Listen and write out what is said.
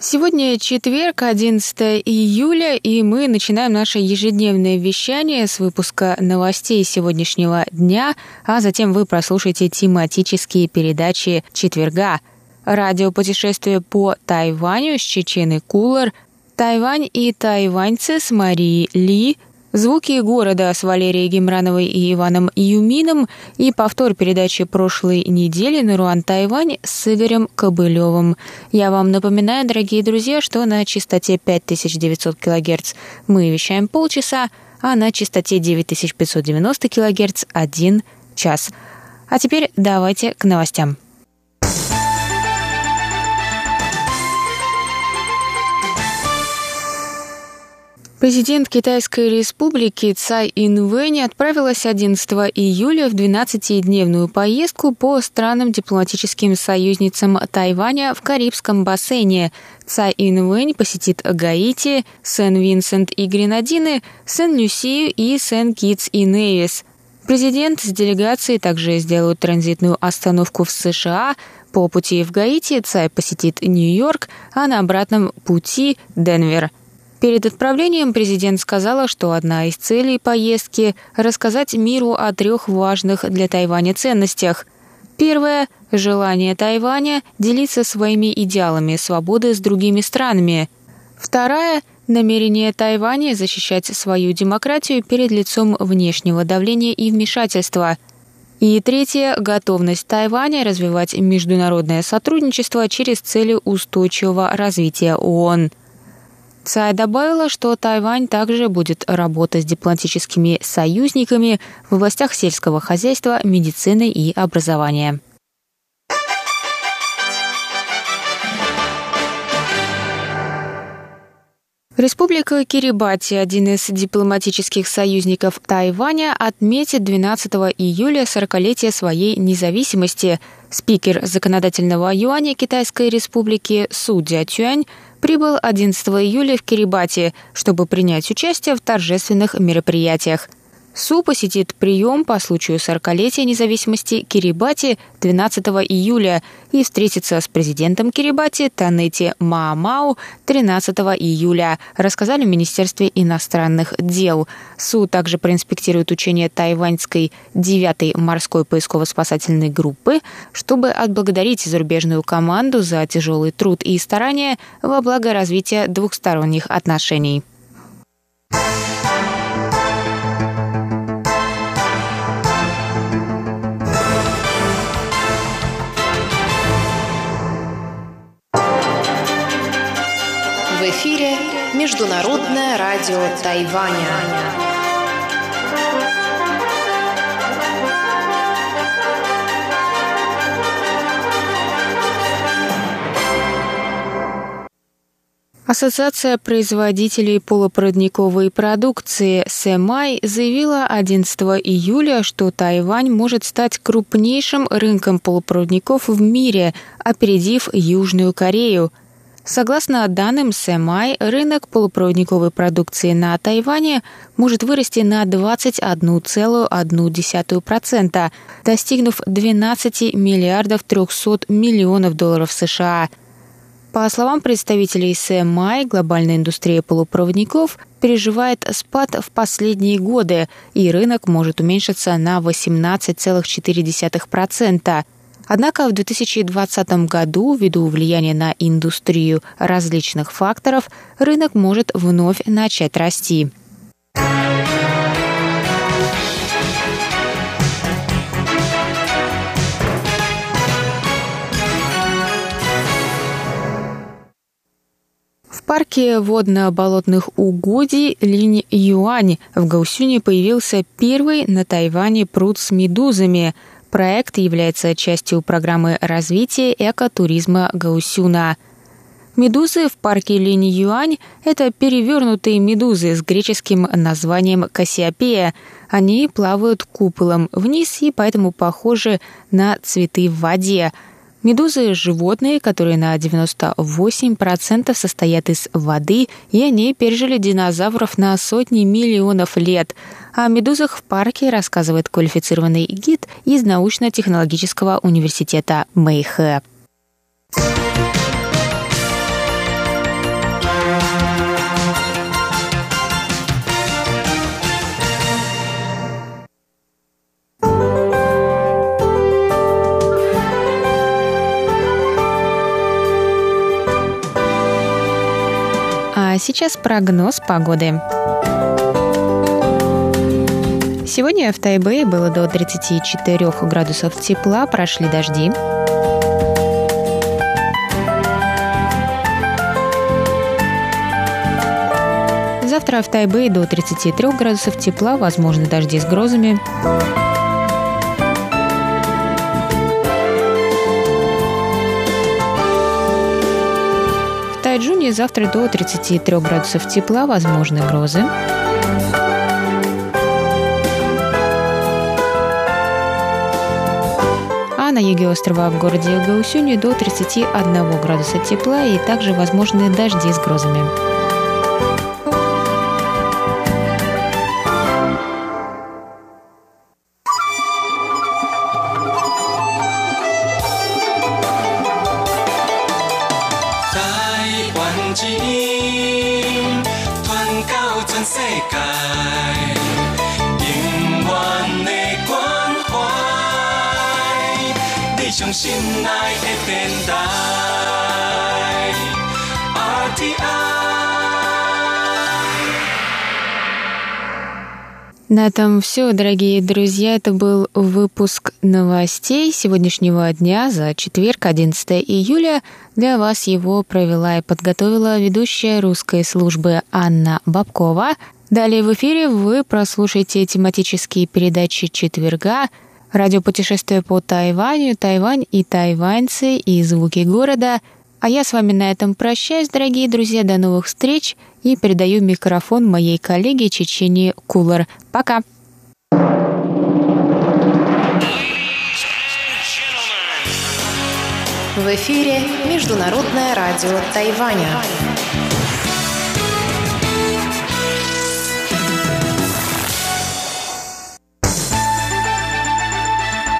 Сегодня четверг, 11 июля, и мы начинаем наше ежедневное вещание с выпуска новостей сегодняшнего дня, а затем вы прослушаете тематические передачи четверга. Радиопутешествие по Тайваню с Чечены Кулар, Тайвань и тайваньцы с Марией Ли – Звуки города с Валерией Гемрановой и Иваном Юмином и повтор передачи прошлой недели на Руан Тайвань с Игорем Кобылевым. Я вам напоминаю, дорогие друзья, что на частоте 5900 кГц мы вещаем полчаса, а на частоте 9590 кГц – один час. А теперь давайте к новостям. Президент Китайской республики Цай Инвэнь отправилась 11 июля в 12-дневную поездку по странам дипломатическим союзницам Тайваня в Карибском бассейне. Цай Инвэнь посетит Гаити, Сен-Винсент и Гренадины, Сен-Люсию и Сен-Китс и Невис. Президент с делегацией также сделают транзитную остановку в США. По пути в Гаити Цай посетит Нью-Йорк, а на обратном пути – Денвер – Перед отправлением президент сказала, что одна из целей поездки – рассказать миру о трех важных для Тайваня ценностях. Первое – желание Тайваня делиться своими идеалами свободы с другими странами. Вторая – намерение Тайваня защищать свою демократию перед лицом внешнего давления и вмешательства. И третье – готовность Тайваня развивать международное сотрудничество через цели устойчивого развития ООН. Цай добавила, что Тайвань также будет работать с дипломатическими союзниками в областях сельского хозяйства, медицины и образования. Республика Кирибати, один из дипломатических союзников Тайваня, отметит 12 июля 40-летие своей независимости. Спикер законодательного юаня Китайской республики Су Цюань прибыл 11 июля в Кирибати, чтобы принять участие в торжественных мероприятиях. Су посетит прием по случаю 40-летия независимости Кирибати 12 июля и встретится с президентом Кирибати Танети Маамау 13 июля, рассказали в Министерстве иностранных дел. Су также проинспектирует учения тайваньской 9-й морской поисково-спасательной группы, чтобы отблагодарить зарубежную команду за тяжелый труд и старания во благо развития двухсторонних отношений. Эфире Международное радио Тайваня. Ассоциация производителей полупроводниковой продукции СМАЙ заявила 11 июля, что Тайвань может стать крупнейшим рынком полупроводников в мире, опередив Южную Корею – Согласно данным СМИ, рынок полупроводниковой продукции на Тайване может вырасти на 21,1%, достигнув 12 миллиардов 300 миллионов долларов США. По словам представителей СМИ, глобальная индустрия полупроводников переживает спад в последние годы, и рынок может уменьшиться на 18,4%. Однако в 2020 году, ввиду влияния на индустрию различных факторов, рынок может вновь начать расти. В парке водно-болотных угодий Линь Юань в Гаусюне появился первый на Тайване пруд с медузами – Проект является частью программы развития экотуризма Гаусюна. Медузы в парке Линь-Юань – это перевернутые медузы с греческим названием Кассиопея. Они плавают куполом вниз и поэтому похожи на цветы в воде. Медузы – животные, которые на 98% состоят из воды, и они пережили динозавров на сотни миллионов лет. О медузах в парке рассказывает квалифицированный гид из научно-технологического университета Мэйхэ. Сейчас прогноз погоды. Сегодня в Тайбэе было до 34 градусов тепла, прошли дожди. Завтра в Тайбэе до 33 градусов тепла, возможны дожди с грозами. Тайджуне завтра до 33 градусов тепла, возможны грозы. А на юге острова в городе Гаусюне до 31 градуса тепла и также возможны дожди с грозами. 之音，传到全世界，永远的关怀，你心爱的电台，RTI。На этом все, дорогие друзья. Это был выпуск новостей сегодняшнего дня за четверг, 11 июля. Для вас его провела и подготовила ведущая русской службы Анна Бабкова. Далее в эфире вы прослушаете тематические передачи четверга, радиопутешествие по Тайваню, Тайвань и тайваньцы и звуки города. А я с вами на этом прощаюсь, дорогие друзья. До новых встреч и передаю микрофон моей коллеге Чечене Кулар. Пока! В эфире Международное радио Тайваня.